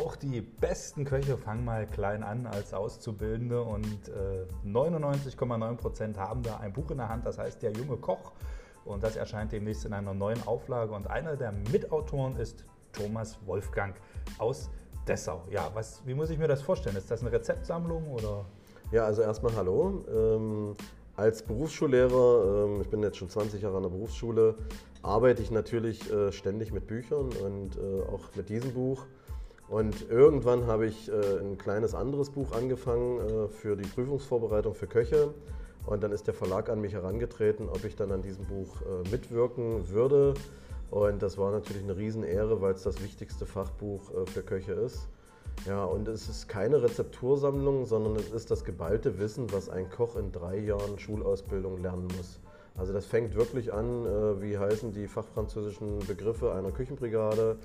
auch die besten Köche fangen mal klein an als Auszubildende und äh, 99,9 Prozent haben da ein Buch in der Hand, das heißt Der junge Koch. Und das erscheint demnächst in einer neuen Auflage. Und einer der Mitautoren ist Thomas Wolfgang aus Dessau. Ja, was, wie muss ich mir das vorstellen? Ist das eine Rezeptsammlung oder? Ja, also erstmal hallo. Ähm, als Berufsschullehrer, ähm, ich bin jetzt schon 20 Jahre an der Berufsschule, arbeite ich natürlich äh, ständig mit Büchern und äh, auch mit diesem Buch. Und irgendwann habe ich äh, ein kleines anderes Buch angefangen äh, für die Prüfungsvorbereitung für Köche. Und dann ist der Verlag an mich herangetreten, ob ich dann an diesem Buch äh, mitwirken würde. Und das war natürlich eine Riesenehre, weil es das wichtigste Fachbuch äh, für Köche ist. Ja, und es ist keine Rezeptursammlung, sondern es ist das geballte Wissen, was ein Koch in drei Jahren Schulausbildung lernen muss. Also das fängt wirklich an, äh, wie heißen die fachfranzösischen Begriffe einer Küchenbrigade,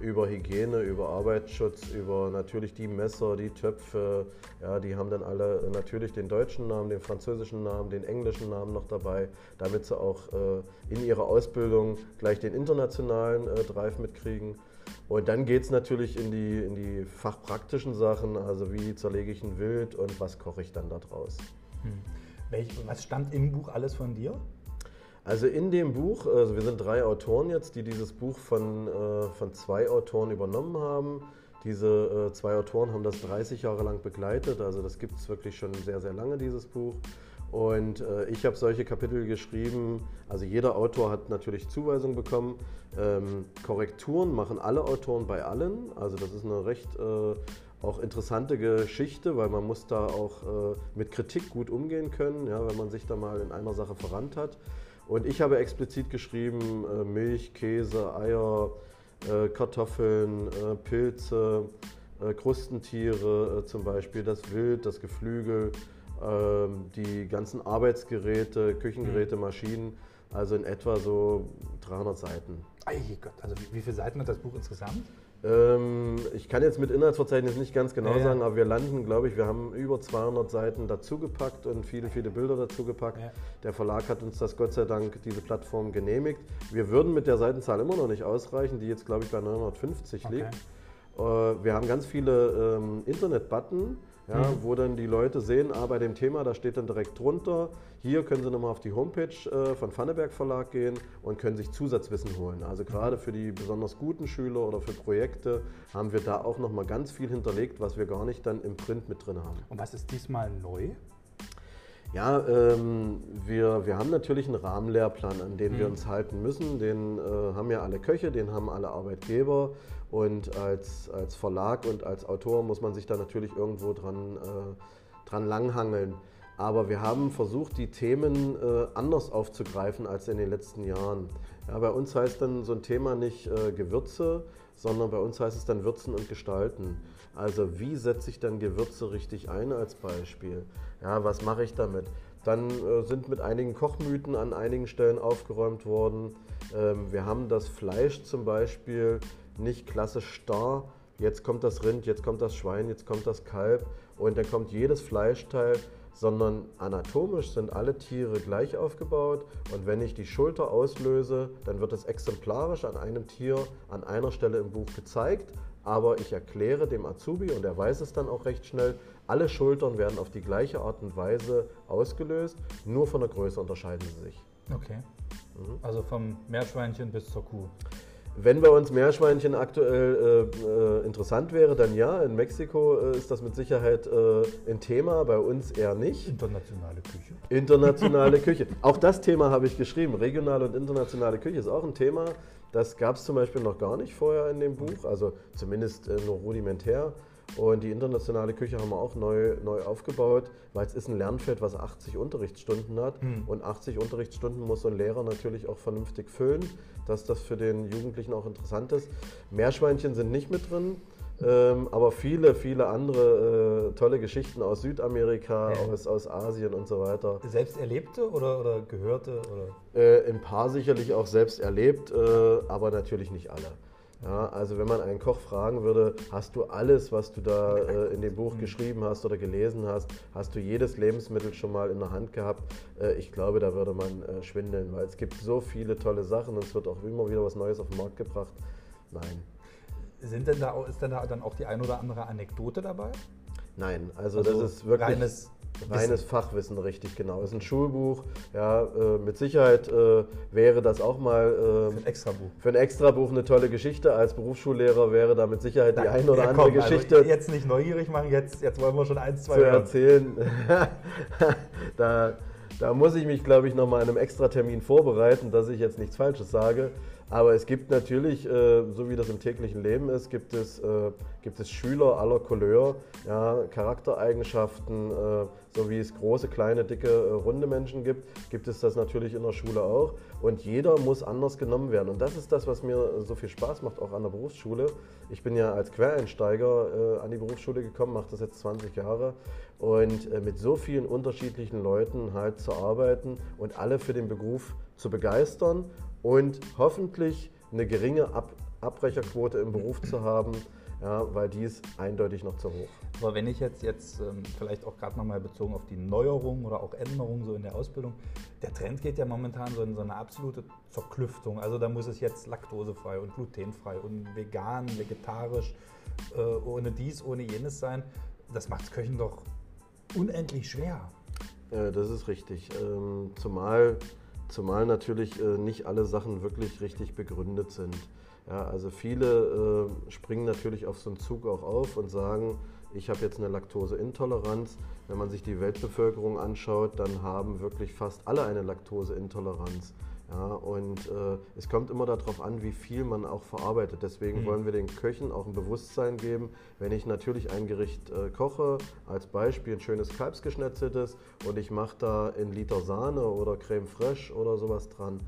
über Hygiene, über Arbeitsschutz, über natürlich die Messer, die Töpfe. Ja, die haben dann alle natürlich den deutschen Namen, den französischen Namen, den englischen Namen noch dabei, damit sie auch äh, in ihrer Ausbildung gleich den internationalen äh, Drive mitkriegen. Und dann geht es natürlich in die, in die fachpraktischen Sachen, also wie zerlege ich ein Wild und was koche ich dann daraus. Hm. Welch, was stammt im Buch alles von dir? Also in dem Buch, also wir sind drei Autoren jetzt, die dieses Buch von, äh, von zwei Autoren übernommen haben. Diese äh, zwei Autoren haben das 30 Jahre lang begleitet, also das gibt es wirklich schon sehr, sehr lange, dieses Buch. Und äh, ich habe solche Kapitel geschrieben, also jeder Autor hat natürlich Zuweisungen bekommen. Ähm, Korrekturen machen alle Autoren bei allen, also das ist eine recht äh, auch interessante Geschichte, weil man muss da auch äh, mit Kritik gut umgehen können, ja, wenn man sich da mal in einer Sache verrannt hat. Und ich habe explizit geschrieben äh, Milch, Käse, Eier, äh, Kartoffeln, äh, Pilze, äh, Krustentiere äh, zum Beispiel, das Wild, das Geflügel, ähm, die ganzen Arbeitsgeräte, Küchengeräte, mhm. Maschinen. Also in etwa so 300 Seiten. Ei Gott, also wie, wie viele Seiten hat das Buch insgesamt? Ähm, ich kann jetzt mit Inhaltsverzeichnis nicht ganz genau ja, sagen, aber wir landen, glaube ich, wir haben über 200 Seiten dazugepackt und viele, viele Bilder dazugepackt. Ja. Der Verlag hat uns das Gott sei Dank, diese Plattform genehmigt. Wir würden mit der Seitenzahl immer noch nicht ausreichen, die jetzt, glaube ich, bei 950 okay. liegt. Äh, wir haben ganz viele ähm, Internet-Button ja, mhm. wo dann die Leute sehen, ah, bei dem Thema, da steht dann direkt drunter, hier können sie nochmal auf die Homepage äh, von Fanneberg Verlag gehen und können sich Zusatzwissen holen. Also gerade für die besonders guten Schüler oder für Projekte haben wir da auch nochmal ganz viel hinterlegt, was wir gar nicht dann im Print mit drin haben. Und was ist diesmal neu? Ja, ähm, wir, wir haben natürlich einen Rahmenlehrplan, an den mhm. wir uns halten müssen. Den äh, haben ja alle Köche, den haben alle Arbeitgeber. Und als, als Verlag und als Autor muss man sich da natürlich irgendwo dran, äh, dran langhangeln. Aber wir haben versucht, die Themen äh, anders aufzugreifen als in den letzten Jahren. Ja, bei uns heißt dann so ein Thema nicht äh, Gewürze, sondern bei uns heißt es dann Würzen und Gestalten. Also wie setze ich dann Gewürze richtig ein als Beispiel? Ja, was mache ich damit? Dann äh, sind mit einigen Kochmythen an einigen Stellen aufgeräumt worden. Ähm, wir haben das Fleisch zum Beispiel nicht klassisch starr. Jetzt kommt das Rind, jetzt kommt das Schwein, jetzt kommt das Kalb und dann kommt jedes Fleischteil, sondern anatomisch sind alle Tiere gleich aufgebaut und wenn ich die Schulter auslöse, dann wird es exemplarisch an einem Tier an einer Stelle im Buch gezeigt, aber ich erkläre dem Azubi und er weiß es dann auch recht schnell, alle Schultern werden auf die gleiche Art und Weise ausgelöst, nur von der Größe unterscheiden sie sich. Okay. Mhm. Also vom Meerschweinchen bis zur Kuh. Wenn bei uns Meerschweinchen aktuell äh, äh, interessant wäre, dann ja. In Mexiko äh, ist das mit Sicherheit äh, ein Thema, bei uns eher nicht. Internationale Küche. Internationale Küche. Auch das Thema habe ich geschrieben. Regionale und internationale Küche ist auch ein Thema. Das gab es zum Beispiel noch gar nicht vorher in dem Buch, also zumindest äh, nur rudimentär. Und die internationale Küche haben wir auch neu, neu aufgebaut, weil es ist ein Lernfeld, was 80 Unterrichtsstunden hat. Mhm. Und 80 Unterrichtsstunden muss so ein Lehrer natürlich auch vernünftig füllen, dass das für den Jugendlichen auch interessant ist. Meerschweinchen sind nicht mit drin. Ähm, aber viele, viele andere äh, tolle Geschichten aus Südamerika, ja. aus, aus Asien und so weiter. Selbst erlebte oder, oder gehörte? Oder? Äh, ein paar sicherlich auch selbst erlebt, äh, aber natürlich nicht alle. Ja, also wenn man einen Koch fragen würde, hast du alles, was du da äh, in dem Buch geschrieben hast oder gelesen hast, hast du jedes Lebensmittel schon mal in der Hand gehabt? Äh, ich glaube, da würde man äh, schwindeln, weil es gibt so viele tolle Sachen und es wird auch immer wieder was Neues auf den Markt gebracht. Nein. Sind denn da, ist denn da dann auch die ein oder andere Anekdote dabei? Nein, also, also das ist wirklich reines Reines Fachwissen, richtig genau. Es ist ein Schulbuch. Ja, äh, mit Sicherheit äh, wäre das auch mal äh, für ein Extrabuch. Für ein Extrabuch eine tolle Geschichte. Als Berufsschullehrer wäre da mit Sicherheit die ein oder ja, andere komm, also Geschichte. Also jetzt nicht neugierig machen, jetzt, jetzt wollen wir schon eins, zwei zu erzählen. da, da muss ich mich, glaube ich, nochmal in einem Extratermin vorbereiten, dass ich jetzt nichts Falsches sage. Aber es gibt natürlich, äh, so wie das im täglichen Leben ist, gibt es, äh, gibt es Schüler aller Couleur, ja, Charaktereigenschaften, äh, so wie es große, kleine, dicke, äh, runde Menschen gibt, gibt es das natürlich in der Schule auch. Und jeder muss anders genommen werden. Und das ist das, was mir so viel Spaß macht, auch an der Berufsschule. Ich bin ja als Quereinsteiger äh, an die Berufsschule gekommen, mache das jetzt 20 Jahre. Und äh, mit so vielen unterschiedlichen Leuten halt zu arbeiten und alle für den Beruf zu begeistern und hoffentlich eine geringe Ab Abbrecherquote im Beruf zu haben, ja, weil die ist eindeutig noch zu hoch. Aber wenn ich jetzt, jetzt ähm, vielleicht auch gerade nochmal bezogen auf die Neuerungen oder auch Änderungen so in der Ausbildung, der Trend geht ja momentan so in so eine absolute Zerklüftung. Also da muss es jetzt laktosefrei und glutenfrei und vegan, vegetarisch, äh, ohne dies, ohne jenes sein. Das macht Köchen doch unendlich schwer. Äh, das ist richtig. Ähm, zumal Zumal natürlich äh, nicht alle Sachen wirklich richtig begründet sind. Ja, also viele äh, springen natürlich auf so einen Zug auch auf und sagen, ich habe jetzt eine Laktoseintoleranz. Wenn man sich die Weltbevölkerung anschaut, dann haben wirklich fast alle eine Laktoseintoleranz. Ja, und äh, es kommt immer darauf an, wie viel man auch verarbeitet. Deswegen mhm. wollen wir den Köchen auch ein Bewusstsein geben, wenn ich natürlich ein Gericht äh, koche, als Beispiel ein schönes Kalbsgeschnetzeltes und ich mache da ein Liter Sahne oder Creme fraiche oder sowas dran,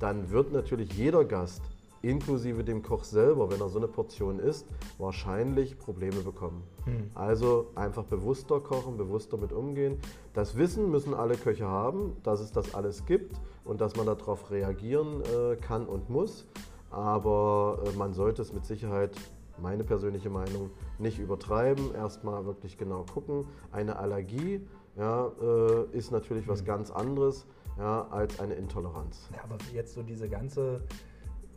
dann wird natürlich jeder Gast inklusive dem Koch selber, wenn er so eine Portion isst, wahrscheinlich Probleme bekommen. Hm. Also einfach bewusster kochen, bewusster mit umgehen. Das Wissen müssen alle Köche haben, dass es das alles gibt und dass man darauf reagieren äh, kann und muss. Aber äh, man sollte es mit Sicherheit, meine persönliche Meinung, nicht übertreiben. Erstmal wirklich genau gucken. Eine Allergie ja, äh, ist natürlich hm. was ganz anderes ja, als eine Intoleranz. Ja, aber jetzt so diese ganze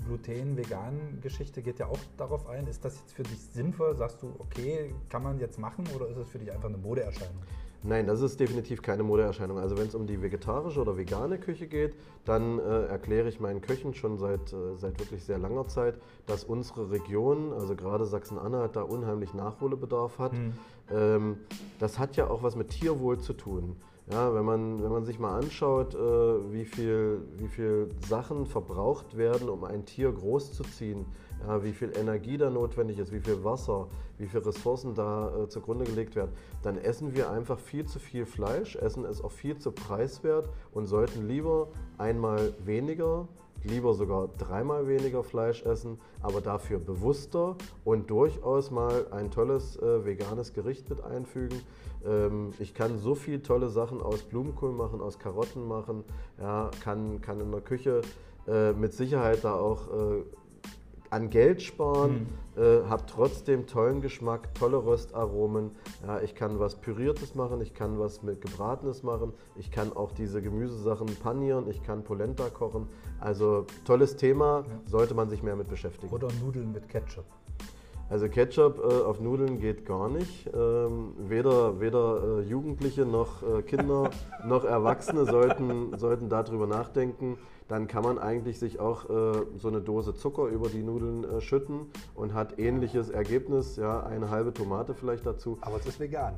Gluten-Vegan-Geschichte geht ja auch darauf ein. Ist das jetzt für dich sinnvoll? Sagst du, okay, kann man jetzt machen oder ist es für dich einfach eine Modeerscheinung? Nein, das ist definitiv keine Modeerscheinung. Also wenn es um die vegetarische oder vegane Küche geht, dann äh, erkläre ich meinen Köchen schon seit, äh, seit wirklich sehr langer Zeit, dass unsere Region, also gerade Sachsen-Anhalt, da unheimlich Nachholbedarf hat. Mhm. Ähm, das hat ja auch was mit Tierwohl zu tun. Ja, wenn, man, wenn man sich mal anschaut, äh, wie, viel, wie viel Sachen verbraucht werden, um ein Tier großzuziehen, ja, wie viel Energie da notwendig ist, wie viel Wasser, wie viele Ressourcen da äh, zugrunde gelegt werden, dann essen wir einfach viel zu viel Fleisch, essen es auch viel zu preiswert und sollten lieber einmal weniger lieber sogar dreimal weniger Fleisch essen, aber dafür bewusster und durchaus mal ein tolles äh, veganes Gericht mit einfügen. Ähm, ich kann so viele tolle Sachen aus Blumenkohl machen, aus Karotten machen, ja, kann, kann in der Küche äh, mit Sicherheit da auch äh, an Geld sparen, mhm. äh, habe trotzdem tollen Geschmack, tolle Röstaromen. Ja, ich kann was Püriertes machen, ich kann was mit Gebratenes machen, ich kann auch diese Gemüsesachen panieren, ich kann Polenta kochen. Also tolles Thema, sollte man sich mehr mit beschäftigen. Oder Nudeln mit Ketchup. Also Ketchup äh, auf Nudeln geht gar nicht. Ähm, weder weder äh, Jugendliche noch äh, Kinder noch Erwachsene sollten, sollten darüber nachdenken. Dann kann man eigentlich sich auch äh, so eine Dose Zucker über die Nudeln äh, schütten und hat ähnliches Ergebnis. Ja, eine halbe Tomate vielleicht dazu. Aber es ist vegan.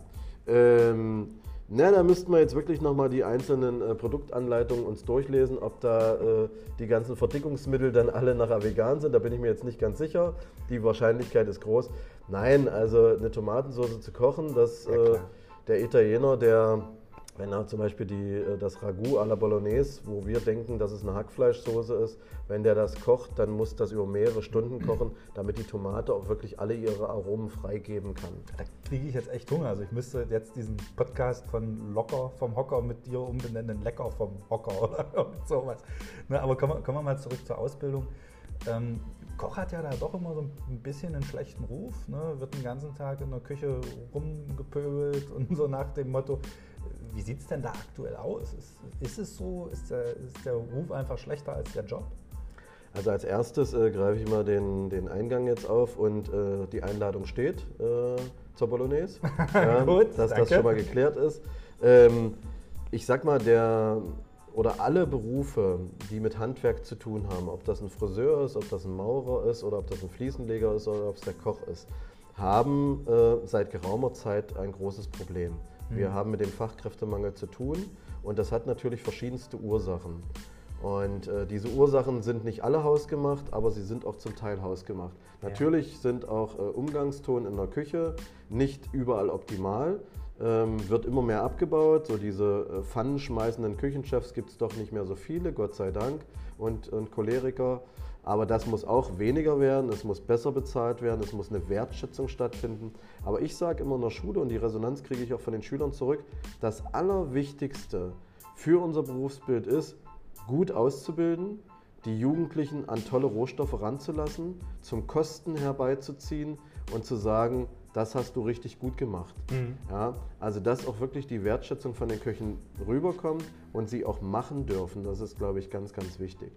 Ähm, na, da müssten wir jetzt wirklich nochmal die einzelnen äh, Produktanleitungen uns durchlesen, ob da äh, die ganzen Verdickungsmittel dann alle nachher vegan sind. Da bin ich mir jetzt nicht ganz sicher. Die Wahrscheinlichkeit ist groß. Nein, also eine Tomatensauce zu kochen, das ja, äh, der Italiener, der wenn er zum Beispiel die, äh, das Ragout à la Bolognese, wo wir denken, dass es eine Hackfleischsoße ist, wenn der das kocht, dann muss das über mehrere Stunden kochen, damit die Tomate auch wirklich alle ihre Aromen freigeben kann. Da kriege ich jetzt echt Hunger. Also ich müsste jetzt diesen Podcast von Locker vom Hocker mit dir umbenennen, Lecker vom Hocker oder sowas. Ne, aber kommen wir, kommen wir mal zurück zur Ausbildung. Ähm, Koch hat ja da doch immer so ein bisschen einen schlechten Ruf, ne? wird den ganzen Tag in der Küche rumgepöbelt und so nach dem Motto, wie sieht es denn da aktuell aus? Ist, ist es so? Ist der, ist der Ruf einfach schlechter als der Job? Also als erstes äh, greife ich mal den, den Eingang jetzt auf und äh, die Einladung steht äh, zur Bolognese. Ja, Gut, dass danke. das schon mal geklärt ist. Ähm, ich sag mal, der oder alle Berufe, die mit Handwerk zu tun haben, ob das ein Friseur ist, ob das ein Maurer ist oder ob das ein Fliesenleger ist oder ob es der Koch ist, haben äh, seit geraumer Zeit ein großes Problem. Mhm. Wir haben mit dem Fachkräftemangel zu tun und das hat natürlich verschiedenste Ursachen. Und äh, diese Ursachen sind nicht alle hausgemacht, aber sie sind auch zum Teil hausgemacht. Ja. Natürlich sind auch äh, Umgangston in der Küche nicht überall optimal ähm, wird immer mehr abgebaut. So diese äh, pfannenschmeißenden Küchenchefs gibt es doch nicht mehr so viele, Gott sei Dank, und, und Choleriker. Aber das muss auch weniger werden, es muss besser bezahlt werden, es muss eine Wertschätzung stattfinden. Aber ich sage immer in der Schule, und die Resonanz kriege ich auch von den Schülern zurück, das Allerwichtigste für unser Berufsbild ist, gut auszubilden, die Jugendlichen an tolle Rohstoffe ranzulassen, zum Kosten herbeizuziehen und zu sagen, das hast du richtig gut gemacht. Mhm. Ja, also dass auch wirklich die Wertschätzung von den Köchen rüberkommt und sie auch machen dürfen, das ist, glaube ich, ganz, ganz wichtig.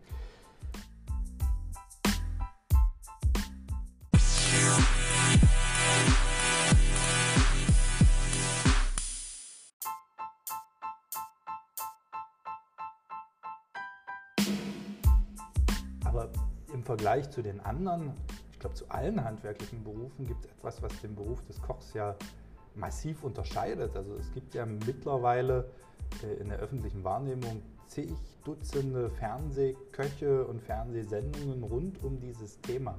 Vergleich zu den anderen ich glaube, zu allen handwerklichen Berufen gibt es etwas, was den Beruf des Kochs ja massiv unterscheidet. Also es gibt ja mittlerweile äh, in der öffentlichen Wahrnehmung zig Dutzende Fernsehköche und Fernsehsendungen rund um dieses Thema.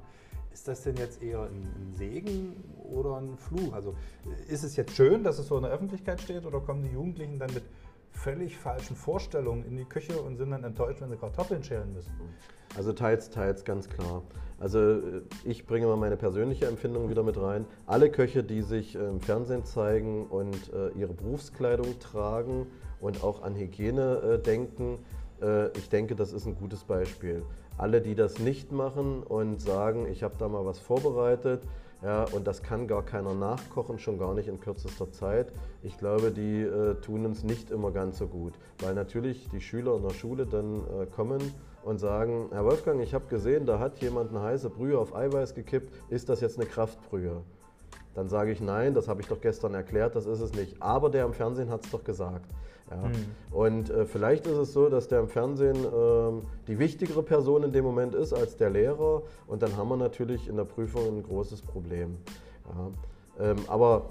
Ist das denn jetzt eher ein, Segen oder ein Fluch? Also äh, ist es jetzt schön, dass es so in der Öffentlichkeit steht oder kommen die Jugendlichen dann mit völlig falschen Vorstellungen in die Küche und sind dann enttäuscht, wenn sie Kartoffeln schälen müssen? Also teils, teils ganz klar. Also äh, ich bringe mal meine persönliche Empfindung wieder mit rein. Alle Köche, die sich äh, im Fernsehen zeigen und äh, ihre Berufskleidung tragen und auch an Hygiene denken, ich denke, das ist ein gutes Beispiel. Alle, die das nicht machen und sagen, ich habe da mal was vorbereitet, ja, und das kann gar keiner nachkochen, schon gar nicht in kürzester Zeit. Ich glaube, die äh, tun uns nicht immer ganz so gut, weil natürlich die Schüler in der Schule dann äh, kommen und sagen, Herr Wolfgang, ich habe gesehen, da hat jemand eine heiße Brühe auf Eiweiß gekippt, ist das jetzt eine Kraftbrühe? Dann sage ich, nein, das habe ich doch gestern erklärt, das ist es nicht. Aber der im Fernsehen hat es doch gesagt. Ja. Mhm. Und äh, vielleicht ist es so, dass der im Fernsehen äh, die wichtigere Person in dem Moment ist als der Lehrer. Und dann haben wir natürlich in der Prüfung ein großes Problem. Ja. Ähm, aber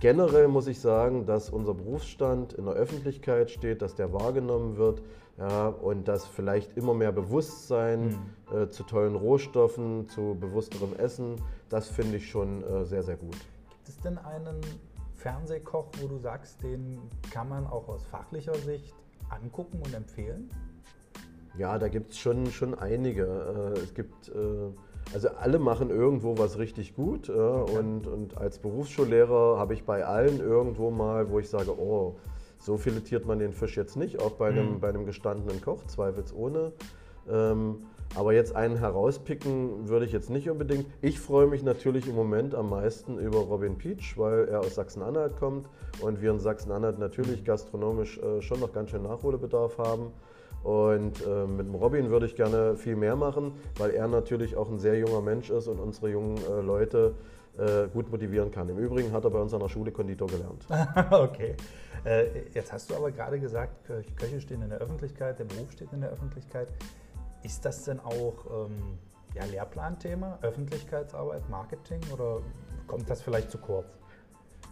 generell muss ich sagen, dass unser Berufsstand in der Öffentlichkeit steht, dass der wahrgenommen wird ja, und dass vielleicht immer mehr Bewusstsein mhm. äh, zu tollen Rohstoffen, zu bewussterem Essen, das finde ich schon äh, sehr, sehr gut. Gibt es denn einen Fernsehkoch, wo du sagst, den kann man auch aus fachlicher Sicht angucken und empfehlen? Ja, da gibt es schon, schon einige. Äh, es gibt, äh, also alle machen irgendwo was richtig gut. Okay. Und, und als Berufsschullehrer habe ich bei allen irgendwo mal, wo ich sage, oh, so filetiert man den Fisch jetzt nicht, auch bei einem, mhm. bei einem gestandenen Koch, zweifelsohne. Ähm, aber jetzt einen herauspicken würde ich jetzt nicht unbedingt. Ich freue mich natürlich im Moment am meisten über Robin Peach, weil er aus Sachsen-Anhalt kommt und wir in Sachsen-Anhalt natürlich gastronomisch äh, schon noch ganz schön Nachholbedarf haben. Und äh, mit dem Robin würde ich gerne viel mehr machen, weil er natürlich auch ein sehr junger Mensch ist und unsere jungen äh, Leute äh, gut motivieren kann. Im Übrigen hat er bei uns an der Schule Konditor gelernt. okay. Äh, jetzt hast du aber gerade gesagt, Köche stehen in der Öffentlichkeit, der Beruf steht in der Öffentlichkeit. Ist das denn auch ähm, ja, Lehrplanthema, Öffentlichkeitsarbeit, Marketing oder kommt das vielleicht zu kurz?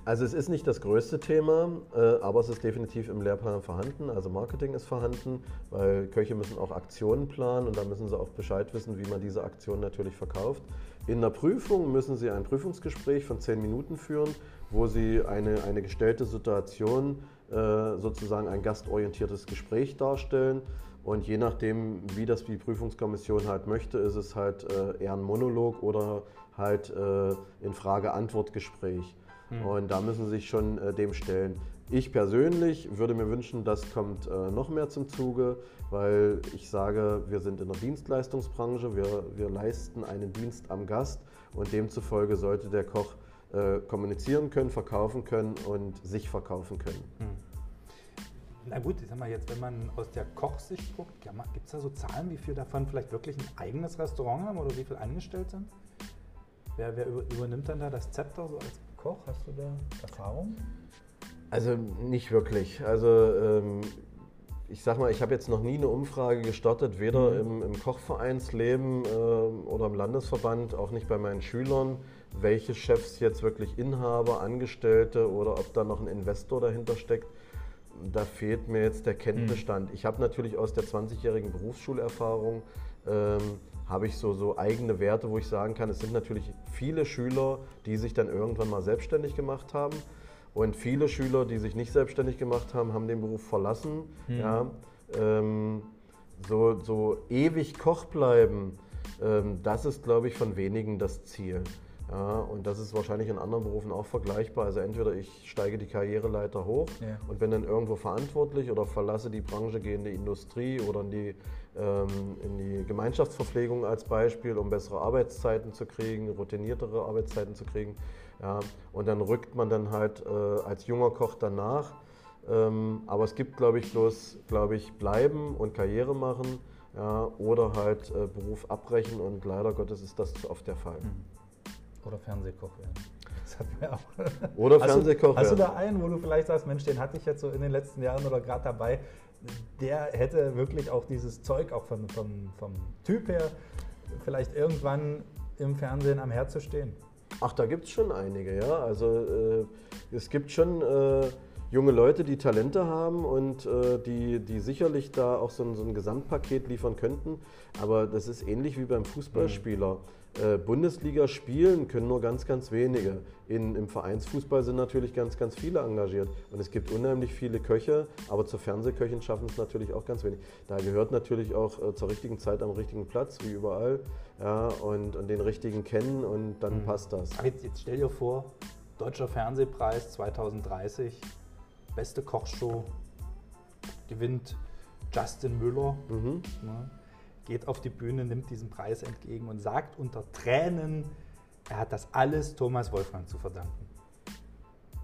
Also es ist nicht das größte Thema, äh, aber es ist definitiv im Lehrplan vorhanden. Also Marketing ist vorhanden, weil Köche müssen auch Aktionen planen und da müssen sie auch Bescheid wissen, wie man diese Aktion natürlich verkauft. In der Prüfung müssen sie ein Prüfungsgespräch von zehn Minuten führen, wo sie eine, eine gestellte Situation, äh, sozusagen ein gastorientiertes Gespräch darstellen. Und je nachdem, wie das die Prüfungskommission halt möchte, ist es halt äh, eher ein Monolog oder halt in Frage-Antwort-Gespräch. Mhm. Und da müssen sie sich schon äh, dem stellen. Ich persönlich würde mir wünschen, das kommt äh, noch mehr zum Zuge, weil ich sage, wir sind in der Dienstleistungsbranche, wir, wir leisten einen Dienst am Gast und demzufolge sollte der Koch äh, kommunizieren können, verkaufen können und sich verkaufen können. Mhm. Na gut, ich sag mal jetzt, wenn man aus der Kochsicht guckt, gibt es da so Zahlen, wie viel davon vielleicht wirklich ein eigenes Restaurant haben oder wie viel angestellt sind? Wer, wer übernimmt dann da das Zepter so als Koch? Hast du da Erfahrung? Also nicht wirklich. Also ähm, ich sag mal, ich habe jetzt noch nie eine Umfrage gestartet, weder mhm. im, im, Kochvereinsleben äh, oder im Landesverband, auch nicht bei meinen Schülern, welche Chefs jetzt wirklich Inhaber, Angestellte oder ob da noch ein Investor dahinter steckt. Da fehlt mir jetzt der Kenntnisstand. Mhm. Ich habe natürlich aus der 20-jährigen Berufsschulerfahrung ähm, habe ich so, so eigene Werte, wo ich sagen kann, es sind natürlich viele Schüler, die sich dann irgendwann mal selbstständig gemacht haben. Und viele Schüler, die sich nicht selbstständig gemacht haben, haben den Beruf verlassen. Mhm. Ja, ähm, so, so ewig Koch bleiben, ähm, das ist, glaube ich, von wenigen das Ziel. Ja, und das ist wahrscheinlich in anderen Berufen auch vergleichbar. Also entweder ich steige die Karriereleiter hoch ja. und bin dann irgendwo verantwortlich oder verlasse die Branche, gehe in die Industrie oder in die, ähm, in die Gemeinschaftsverpflegung als Beispiel, um bessere Arbeitszeiten zu kriegen, routiniertere Arbeitszeiten zu kriegen. Ja, und dann rückt man dann halt äh, als junger Koch danach. Ähm, aber es gibt, glaube ich, bloß, glaube ich, bleiben und Karriere machen ja, oder halt äh, Beruf abbrechen und leider Gottes ist das oft der Fall. Mhm. Oder Fernsehkoch werden. Das hatten wir auch. Oder Fernsehkoch werden. Hast du da einen, wo du vielleicht sagst, Mensch, den hatte ich jetzt so in den letzten Jahren oder gerade dabei, der hätte wirklich auch dieses Zeug, auch vom, vom, vom Typ her, vielleicht irgendwann im Fernsehen am Herd zu stehen? Ach, da gibt es schon einige, ja. Also äh, es gibt schon äh, junge Leute, die Talente haben und äh, die, die sicherlich da auch so ein, so ein, Gesamtpaket liefern könnten. Aber das ist ähnlich wie beim Fußballspieler. Mhm. Äh, Bundesliga spielen können nur ganz, ganz wenige. In, Im Vereinsfußball sind natürlich ganz, ganz viele engagiert. Und es gibt unheimlich viele Köche, aber zur Fernsehköchin schaffen es natürlich auch ganz wenig. Da gehört natürlich auch äh, zur richtigen Zeit am richtigen Platz, wie überall. Ja, und, und den richtigen kennen und dann mhm. passt das. Jetzt, jetzt stell dir vor, Deutscher Fernsehpreis 2030, beste Kochshow, gewinnt Justin Müller. Mhm. Ne? Geht auf die Bühne, nimmt diesen Preis entgegen und sagt unter Tränen, er hat das alles Thomas Wolfgang zu verdanken.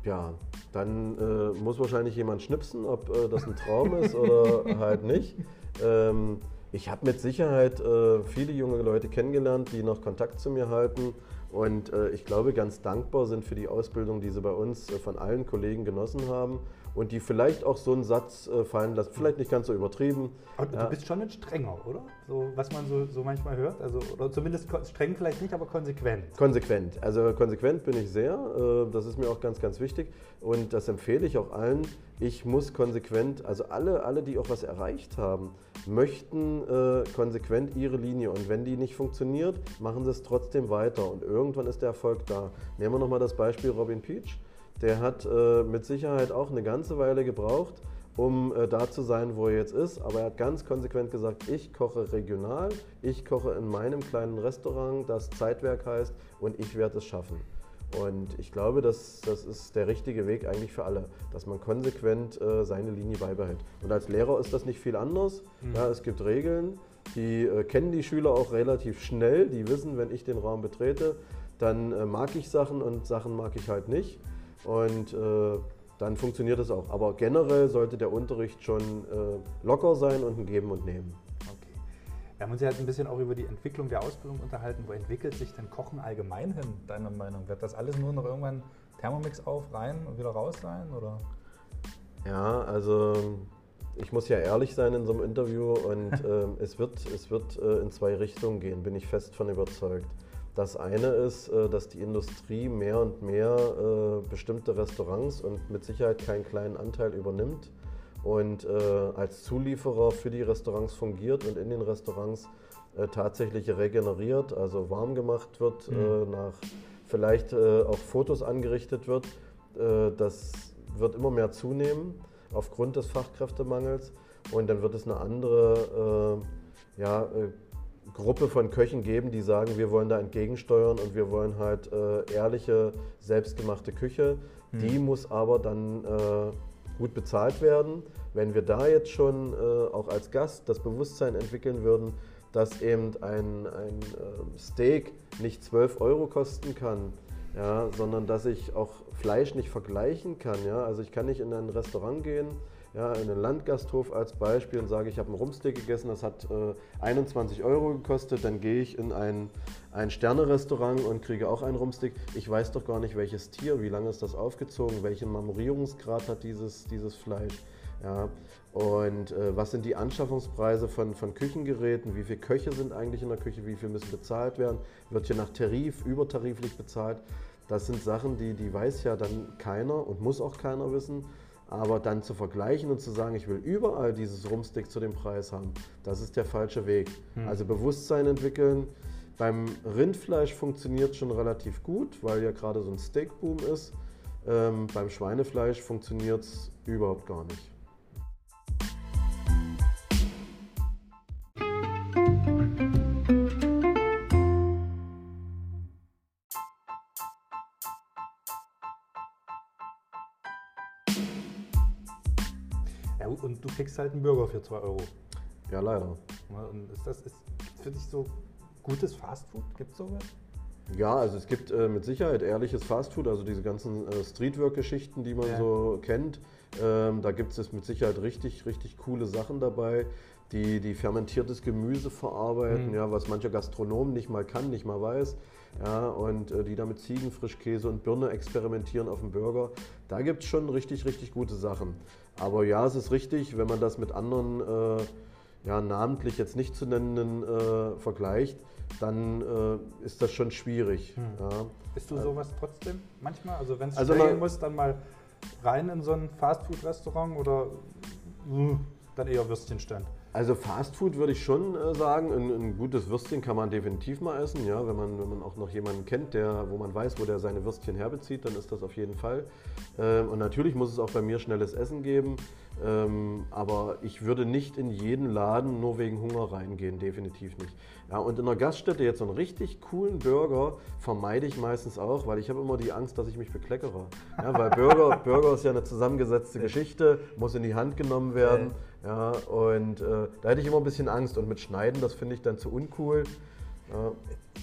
Ja, dann äh, muss wahrscheinlich jemand schnipsen, ob äh, das ein Traum ist oder halt nicht. Ähm, ich habe mit Sicherheit äh, viele junge Leute kennengelernt, die noch Kontakt zu mir halten. Und äh, ich glaube, ganz dankbar sind für die Ausbildung, die sie bei uns äh, von allen Kollegen genossen haben und die vielleicht auch so einen Satz äh, fallen lassen, vielleicht nicht ganz so übertrieben. Aber ja. du bist schon ein strenger, oder? So, was man so, so manchmal hört. Also, oder zumindest streng vielleicht nicht, aber konsequent. Konsequent. Also konsequent bin ich sehr. Äh, das ist mir auch ganz, ganz wichtig. Und das empfehle ich auch allen. Ich muss konsequent, also alle, alle, die auch was erreicht haben, möchten äh, konsequent ihre Linie. Und wenn die nicht funktioniert, machen sie es trotzdem weiter. Und irgendwann ist der Erfolg da. Nehmen wir nochmal das Beispiel Robin Peach der hat äh, mit Sicherheit auch eine ganze Weile gebraucht, um äh, da zu sein, wo er jetzt ist. Aber er hat ganz konsequent gesagt, ich koche regional, ich koche in meinem kleinen Restaurant, das Zeitwerk heißt, und ich werde es schaffen. Und ich glaube, das, das ist der richtige Weg eigentlich für alle, dass man konsequent äh, seine Linie beibehält. Und als Lehrer ist das nicht viel anders. Mhm. Ja, es gibt Regeln, die äh, kennen die Schüler auch relativ schnell. Die wissen, wenn ich den Raum betrete, dann äh, mag ich Sachen und Sachen mag ich halt nicht. Und äh, dann funktioniert es auch. Aber generell sollte der Unterricht schon äh, locker sein und ein Geben und Nehmen. Okay. Wir haben uns ja jetzt ein bisschen auch über die Entwicklung der Ausbildung unterhalten. Wo entwickelt sich denn Kochen allgemein hin, deiner Meinung? Wird das alles nur noch irgendwann Thermomix auf, rein und wieder raus sein? Oder? Ja, also ich muss ja ehrlich sein in so einem Interview und äh, es wird, es wird äh, in zwei Richtungen gehen, bin ich fest von überzeugt. Das eine ist, äh, dass die Industrie mehr und mehr äh, bestimmte Restaurants und mit Sicherheit keinen kleinen Anteil übernimmt und äh, als Zulieferer für die Restaurants fungiert und in den Restaurants tatsächlich regeneriert, also warm gemacht wird, mhm. nach vielleicht auch Fotos angerichtet wird. Das wird immer mehr zunehmen aufgrund des Fachkräftemangels und dann wird es eine andere ja, Gruppe von Köchen geben, die sagen, wir wollen da entgegensteuern und wir wollen halt äh, ehrliche, selbstgemachte Küche. Hm. Die muss aber dann äh, gut bezahlt werden. Wenn wir da jetzt schon äh, auch als Gast das Bewusstsein entwickeln würden, dass eben ein, ein ähm, Steak nicht 12 Euro kosten kann, ja, sondern dass ich auch Fleisch nicht vergleichen kann. Ja? Also ich kann nicht in ein Restaurant gehen, ja, in einen Landgasthof als Beispiel und sage, ich habe einen Rumpsteak gegessen, das hat äh, 21 Euro gekostet, dann gehe ich in ein, ein Sterne-Restaurant und kriege auch einen Rumpsteak. Ich weiß doch gar nicht, welches Tier, wie lange ist das aufgezogen, welchen Marmorierungsgrad hat dieses, dieses Fleisch. Ja, und äh, was sind die Anschaffungspreise von, von Küchengeräten? Wie viele Köche sind eigentlich in der Küche? Wie viel müssen bezahlt werden? Wird hier nach Tarif, übertariflich bezahlt? Das sind Sachen, die, die weiß ja dann keiner und muss auch keiner wissen. Aber dann zu vergleichen und zu sagen, ich will überall dieses Rumstick zu dem Preis haben, das ist der falsche Weg. Hm. Also Bewusstsein entwickeln. Beim Rindfleisch funktioniert schon relativ gut, weil ja gerade so ein Steakboom ist. Ähm, beim Schweinefleisch funktioniert es überhaupt gar nicht. Kriegst halt einen Burger für 2 Euro. Ja, leider. Und ist das ist für dich so gutes Fastfood? Gibt es sowas? Ja, also es gibt äh, mit Sicherheit ehrliches Fastfood, also diese ganzen äh, Streetwork-Geschichten, die man ja. so kennt. Ähm, da gibt es mit Sicherheit richtig, richtig coole Sachen dabei, die, die fermentiertes Gemüse verarbeiten, mhm. ja, was mancher Gastronom nicht mal kann, nicht mal weiß. Ja, und äh, die da mit Ziegenfrischkäse und Birne experimentieren auf dem Burger. Da gibt es schon richtig, richtig gute Sachen. Aber ja, es ist richtig, wenn man das mit anderen, äh, ja, namentlich jetzt nicht zu nennenden äh, vergleicht, dann äh, ist das schon schwierig. Hm. Ja. Bist du sowas trotzdem manchmal? Also wenn es also schnell muss, dann mal rein in so ein Fastfood-Restaurant oder mh, dann eher Würstchenstand? Also Fastfood würde ich schon äh, sagen, ein, ein, gutes Würstchen kann man definitiv mal essen, ja, wenn man, wenn man auch noch jemanden kennt, der, wo man weiß, wo der seine Würstchen herbezieht, dann ist das auf jeden Fall. Ähm, und natürlich muss es auch bei mir schnelles Essen geben, ähm, aber ich würde nicht in jeden Laden nur wegen Hunger reingehen, definitiv nicht. Ja, und in einer Gaststätte jetzt so einen richtig coolen Burger vermeide ich meistens auch, weil ich habe immer die Angst, dass ich mich bekleckere. Ja, weil Burger, Burger ist ja eine zusammengesetzte Geschichte, muss in die Hand genommen werden. Ja, und äh, da hätte ich immer ein bisschen Angst. Und mit Schneiden, das finde ich dann zu uncool. Ja.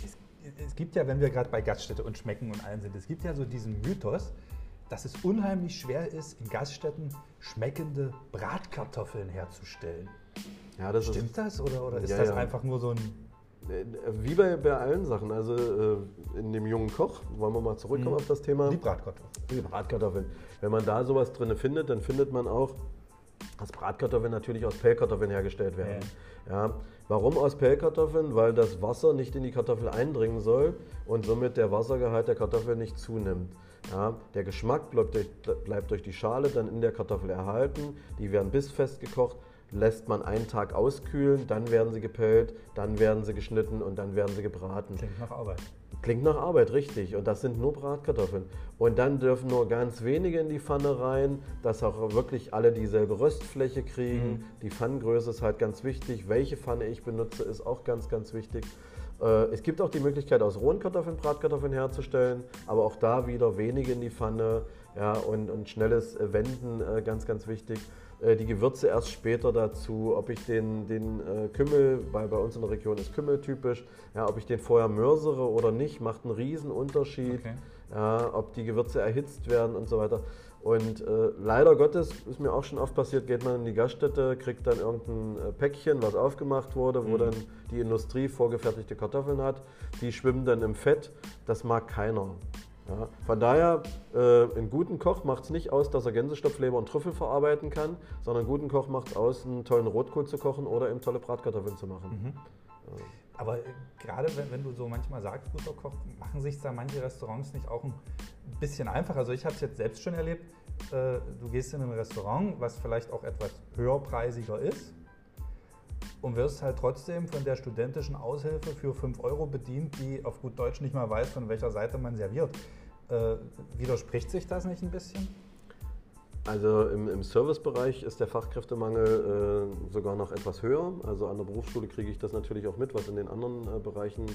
Es, es, gibt ja, wenn wir gerade bei Gaststätte und Schmecken und allem sind, es gibt ja so diesen Mythos, dass es unheimlich schwer ist, in Gaststätten schmeckende Bratkartoffeln herzustellen. Ja, das Stimmt ist, das oder, oder ist ja, das einfach nur so ein äh, wie bei, bei allen Sachen, also äh, in dem jungen Koch, wollen wir mal zurückkommen mhm. auf das Thema. Die Bratkartoffeln. Die Bratkartoffeln. Wenn man da sowas drin findet, dann findet man auch dass Bratkartoffeln natürlich aus Pellkartoffeln hergestellt werden. Ja. ja. Warum aus Pellkartoffeln? Weil das Wasser nicht in die Kartoffel eindringen soll und somit der Wassergehalt der Kartoffel nicht zunimmt. Ja, der Geschmack bleibt durch, bleibt durch die Schale dann in der Kartoffel erhalten. Die werden bissfest gekocht, lässt man einen Tag auskühlen, dann werden sie gepellt, dann werden sie geschnitten und dann werden sie gebraten. Klingt nach Arbeit. Klingt nach Arbeit, richtig. Und das sind nur Bratkartoffeln. Und dann dürfen nur ganz wenige in die Pfanne rein, dass auch wirklich alle dieselbe Röstfläche kriegen. Mhm. Die Pfannengröße ist halt ganz wichtig. Welche Pfanne ich benutze, ist auch ganz, ganz wichtig. Äh, es gibt auch die Möglichkeit, aus rohen Kartoffeln Bratkartoffeln herzustellen, aber auch da wieder wenige in die Pfanne ja, und, und schnelles Wenden, äh, ganz, ganz wichtig. Äh, die Gewürze erst später dazu, ob ich den, den äh, Kümmel, weil bei uns in der Region ist Kümmel typisch, ja, ob ich den vorher mörsere oder nicht, macht einen riesen Unterschied. Okay. Ja, ob die Gewürze erhitzt werden und so weiter. Und äh, leider Gottes ist mir auch schon oft passiert, geht man in die Gaststätte, kriegt dann irgendein äh, Päckchen, was aufgemacht wurde, wo mhm. dann die Industrie vorgefertigte Kartoffeln hat. Die schwimmen dann im Fett. Das mag keiner. Ja, von daher, äh, einen guten Koch macht es nicht aus, dass er Gänsestopfleber und Trüffel verarbeiten kann, sondern einen guten Koch macht es aus, einen tollen Rotkohl zu kochen oder eben tolle Bratkartoffeln zu machen. Mhm. Ja. Aber äh, gerade wenn, wenn, du so manchmal sagst, guter Koch, machen sich da manche Restaurants nicht auch ein bisschen einfacher? Also ich habe es jetzt selbst schon erlebt, äh, du gehst in ein Restaurant, was vielleicht auch etwas höherpreisiger ist und wirst halt trotzdem von der studentischen Aushilfe für 5 Euro bedient, die auf gut Deutsch nicht mal weiß, von welcher Seite man serviert. Äh, widerspricht sich das nicht ein bisschen? Also im, im Servicebereich ist der Fachkräftemangel äh, sogar noch etwas höher. Also an der Berufsschule kriege ich das natürlich auch mit, was in den anderen äh, Bereichen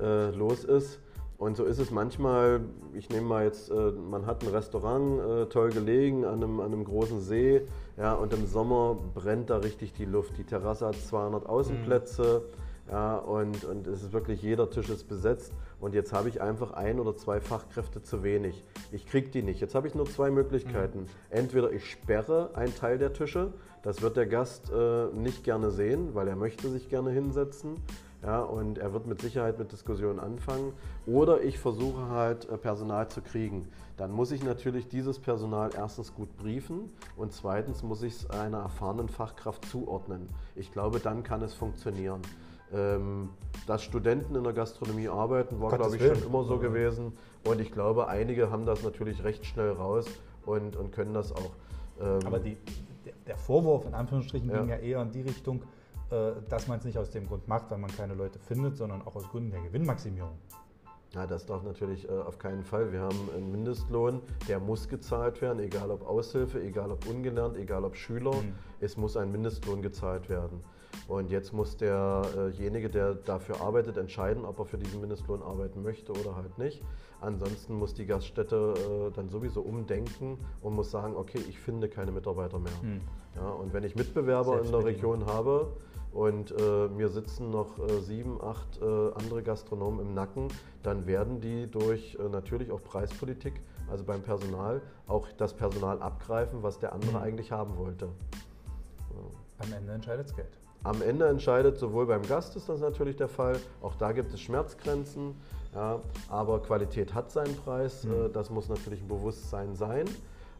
äh, los ist. Und so ist es manchmal, ich nehme mal jetzt, äh, man hat ein Restaurant äh, toll gelegen an einem, an einem großen See ja, und im Sommer brennt da richtig die Luft. Die Terrasse hat 200 Außenplätze. Mhm Ja, und, und es ist wirklich, jeder Tisch ist besetzt. Und jetzt habe ich einfach ein oder zwei Fachkräfte zu wenig. Ich kriege die nicht. Jetzt habe ich nur zwei Möglichkeiten. Mhm. Entweder ich sperre einen Teil der Tische, das wird der Gast äh, nicht gerne sehen, weil er möchte sich gerne hinsetzen. Ja, und er wird mit Sicherheit mit Diskussionen anfangen. Oder ich versuche halt äh, Personal zu kriegen. Dann muss ich natürlich dieses Personal erstens gut briefen und zweitens muss ich es einer erfahrenen Fachkraft zuordnen. Ich glaube, dann kann es funktionieren. Ähm, dass Studenten in der Gastronomie arbeiten, war, glaube ich, schon immer so gewesen. Und ich glaube, einige haben das natürlich recht schnell raus und, und können das auch. Ähm Aber die, der Vorwurf in Anführungsstrichen ja. ging ja eher in die Richtung, äh, dass man es nicht aus dem Grund macht, weil man keine Leute findet, sondern auch aus Gründen der Gewinnmaximierung. Ja, das darf natürlich äh, auf keinen Fall. Wir haben einen Mindestlohn, der muss gezahlt werden, egal ob Aushilfe, egal ob ungelernt, egal ob Schüler. Mhm. Es muss ein Mindestlohn gezahlt werden. Und jetzt muss derjenige, der dafür arbeitet, entscheiden, ob er für diesen Mindestlohn arbeiten möchte oder halt nicht. Ansonsten muss die Gaststätte äh, dann sowieso umdenken und muss sagen, okay, ich finde keine Mitarbeiter mehr. Hm. Ja, und wenn ich Mitbewerber in der Region habe und äh, mir sitzen noch äh, sieben, acht äh, andere Gastronomen im Nacken, dann werden die durch äh, natürlich auch Preispolitik, also beim Personal, auch das Personal abgreifen, was der andere hm. eigentlich haben wollte. Ja. Am Ende entscheidet das Geld. Am Ende entscheidet sowohl beim Gast ist das natürlich der Fall, auch da gibt es Schmerzgrenzen, ja, aber Qualität hat seinen Preis, mhm. äh, das muss natürlich ein Bewusstsein sein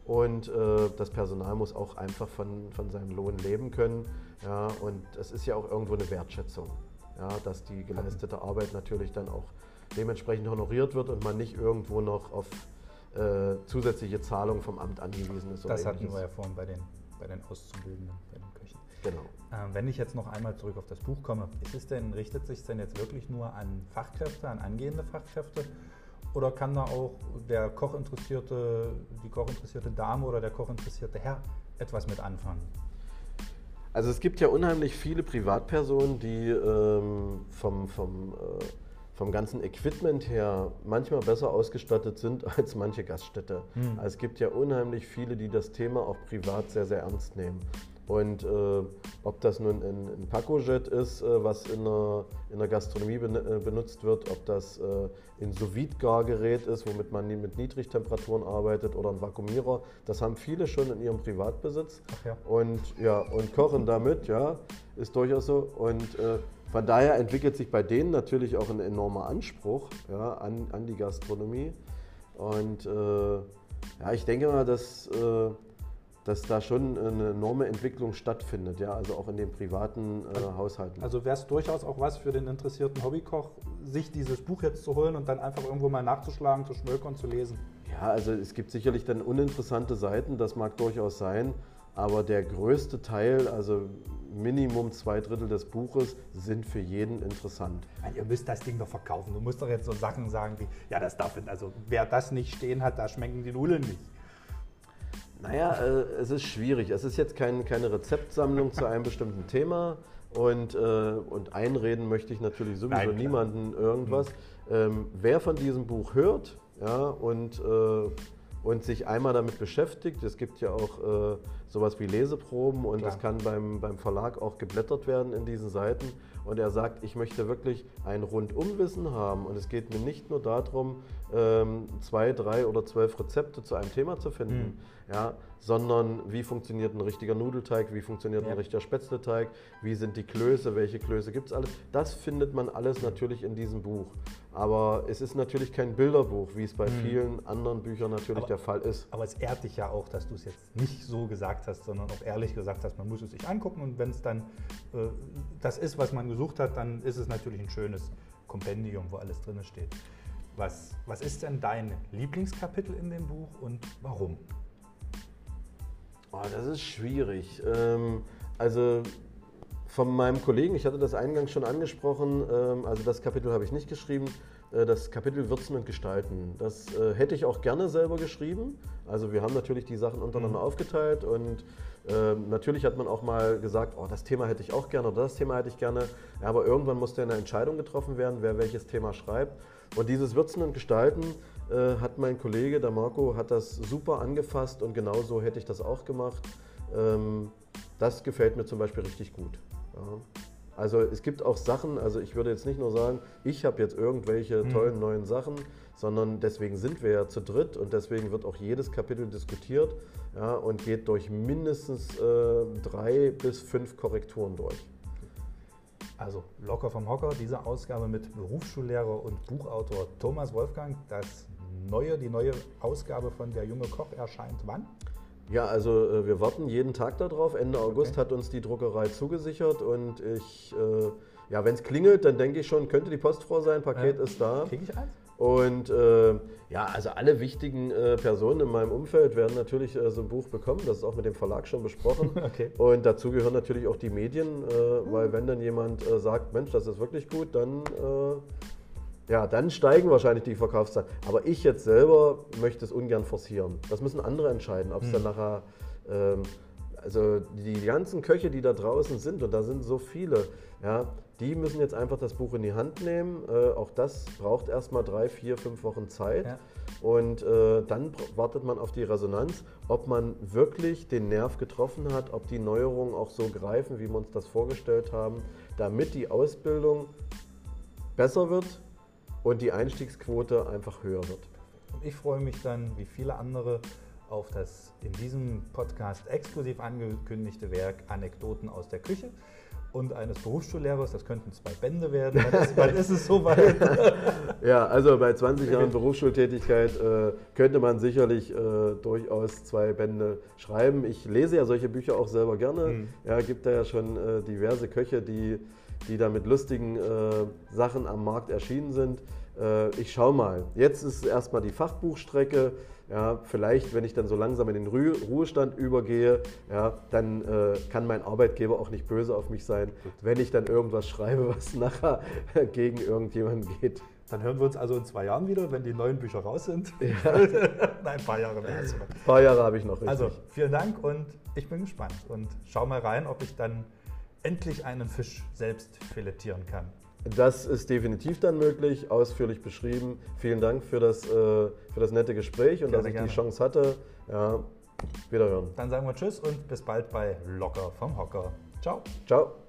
und äh, das Personal muss auch einfach von, von seinem Lohn leben können ja, und es ist ja auch irgendwo eine Wertschätzung, ja, dass die geleistete Arbeit natürlich dann auch dementsprechend honoriert wird und man nicht irgendwo noch auf äh, zusätzliche Zahlungen vom Amt angewiesen ist. Das hatten wir ja vorhin bei den, bei den Auszubildenden, bei den. Genau. Ähm, wenn ich jetzt noch einmal zurück auf das Buch komme, ist es denn, richtet sich denn jetzt wirklich nur an Fachkräfte, an angehende Fachkräfte? Oder kann da auch der Kochinteressierte, die Kochinteressierte Dame oder der Kochinteressierte Herr etwas mit anfangen? Also es gibt ja unheimlich viele Privatpersonen, die ähm, vom, vom, äh, vom ganzen Equipment her manchmal besser ausgestattet sind als manche Gaststätte. Hm. Also es gibt ja unheimlich viele, die das Thema auch privat sehr, sehr ernst nehmen. Und äh, ob das nun ein, ein Pacojet ist, äh, was in der, in der Gastronomie ben, äh, benutzt wird, ob das äh, ein sous gargerät ist, womit man mit Niedrigtemperaturen arbeitet, oder ein Vakuumierer, das haben viele schon in ihrem Privatbesitz. Ja. Und, ja, und kochen damit, ja, ist durchaus so. Und äh, von daher entwickelt sich bei denen natürlich auch ein enormer Anspruch ja, an, an die Gastronomie. Und äh, ja, ich denke mal, dass dass da schon eine enorme Entwicklung stattfindet, ja, also auch in den privaten äh, Haushalten. Also wäre es durchaus auch was für den interessierten Hobbykoch, sich dieses Buch jetzt zu holen und dann einfach irgendwo mal nachzuschlagen, zu schmökern, zu lesen? Ja, also es gibt sicherlich dann uninteressante Seiten, das mag durchaus sein, aber der größte Teil, also Minimum zwei Drittel des Buches, sind für jeden interessant. Ja, ihr müsst das Ding doch verkaufen. Du musst doch jetzt so Sachen sagen wie, ja, das darf, also wer das nicht stehen hat, da schmecken die Nudeln nicht. Naja, äh, es ist schwierig. Es ist jetzt kein, keine Rezeptsammlung zu einem bestimmten Thema. Und, äh, und einreden möchte ich natürlich sowieso Nein, niemanden irgendwas. Mhm. Ähm, wer von diesem Buch hört ja, und, äh, und sich einmal damit beschäftigt, es gibt ja auch äh, sowas wie Leseproben und das kann beim, beim Verlag auch geblättert werden in diesen Seiten. Und er sagt, ich möchte wirklich ein Rundumwissen haben und es geht mir nicht nur darum, ähm, zwei, drei oder zwölf Rezepte zu einem Thema zu finden. Mhm ja, sondern wie funktioniert ein richtiger Nudelteig, wie funktioniert ja. ein richtiger Spätzleteig, wie sind die Klöße, welche Klöße gibt es alles. Das findet man alles natürlich in diesem Buch. Aber es ist natürlich kein Bilderbuch, wie es bei mhm. vielen anderen Büchern natürlich aber, der Fall ist. Aber es ehrt dich ja auch, dass du es jetzt nicht so gesagt hast, sondern auch ehrlich gesagt hast, man muss es sich angucken und wenn es dann äh, das ist, was man gesucht hat, dann ist es natürlich ein schönes Kompendium, wo alles drin steht. Was, was ist denn dein Lieblingskapitel in dem Buch und warum? Oh, das ist schwierig. Ähm, also von meinem Kollegen, ich hatte das eingangs schon angesprochen, ähm, also das Kapitel habe ich nicht geschrieben, äh, das Kapitel Würzen und Gestalten. Das äh, hätte ich auch gerne selber geschrieben. Also wir haben natürlich die Sachen untereinander mhm. aufgeteilt und äh, natürlich hat man auch mal gesagt, oh, das Thema hätte ich auch gerne oder das Thema hätte ich gerne. Ja, aber irgendwann musste eine Entscheidung getroffen werden, wer welches Thema schreibt. Und dieses Würzen und Gestalten äh, hat mein Kollege, der Marco, hat das super angefasst und genau so hätte ich das auch gemacht. Ähm, das gefällt mir zum Beispiel richtig gut. Ja. Also es gibt auch Sachen, also ich würde jetzt nicht nur sagen, ich habe jetzt irgendwelche Mhm. tollen neuen Sachen, sondern deswegen sind wir ja zu dritt und deswegen wird auch jedes Kapitel diskutiert ja, und geht durch mindestens äh, drei bis fünf Korrekturen durch. Also locker vom Hocker, diese Ausgabe mit Berufsschullehrer und Buchautor Thomas Wolfgang. Das neue, die neue Ausgabe von Der junge Koch erscheint wann? Ja, also äh, wir warten jeden Tag darauf. Ende August hat uns die Druckerei zugesichert und ich, äh, ja, wenn es klingelt, dann denke ich schon, könnte die Postfrau sein, Paket Ja. ist da. Kriege ich eins? Und äh, ja, also alle wichtigen äh, Personen in meinem Umfeld werden natürlich äh, so ein Buch bekommen. Das ist auch mit dem Verlag schon besprochen. Okay. Und dazu gehören natürlich auch die Medien, äh, weil wenn dann jemand äh, sagt, Mensch, das ist wirklich gut, dann, äh, ja, dann steigen wahrscheinlich die Verkaufszahlen. Aber ich jetzt selber möchte es ungern forcieren. Das müssen andere entscheiden, ob es dann nachher, ähm, also die ganzen Köche, die da draußen sind, und da sind so viele, ja, die müssen jetzt einfach das Buch in die Hand nehmen. Äh, auch das braucht erstmal drei, vier, fünf Wochen Zeit. Ja. Und äh, dann wartet man auf die Resonanz, ob man wirklich den Nerv getroffen hat, ob die Neuerungen auch so greifen, wie wir uns das vorgestellt haben, damit die Ausbildung besser wird und die Einstiegsquote einfach höher wird. Und ich freue mich dann, wie viele andere, auf das in diesem Podcast exklusiv angekündigte Werk Anekdoten aus der Küche und eines Berufsschullehrers. Das könnten zwei Bände werden. Wann ist, wann ist es soweit? Ja, also bei 20 Jahren Berufsschultätigkeit äh, könnte man sicherlich äh, durchaus zwei Bände schreiben. Ich lese ja solche Bücher auch selber gerne. Mhm. Ja, gibt da ja schon äh, diverse Köche, die, die da mit lustigen äh, Sachen am Markt erschienen sind. Äh, ich schau mal. Jetzt ist erstmal die Fachbuchstrecke. Ja, vielleicht, wenn ich dann so langsam in den Ruhe Ruhestand übergehe, ja, dann äh, kann mein Arbeitgeber auch nicht böse auf mich sein, wenn ich dann irgendwas schreibe, was nachher gegen irgendjemanden geht. Dann hören wir uns also in zwei Jahren wieder, wenn die neuen Bücher raus sind. Nein, ein paar Jahre mehr. Ein paar Jahre habe ich noch. Richtig. Also vielen Dank und ich bin gespannt und schau mal rein, ob ich dann endlich einen Fisch selbst filetieren kann. Das ist definitiv dann möglich, ausführlich beschrieben. Vielen Dank für das, äh, für das nette Gespräch und Gerne, dass ich gerne. die Chance hatte. Ja, wiederhören. Dann sagen wir Tschüss und bis bald bei Locker vom Hocker. Ciao. Ciao.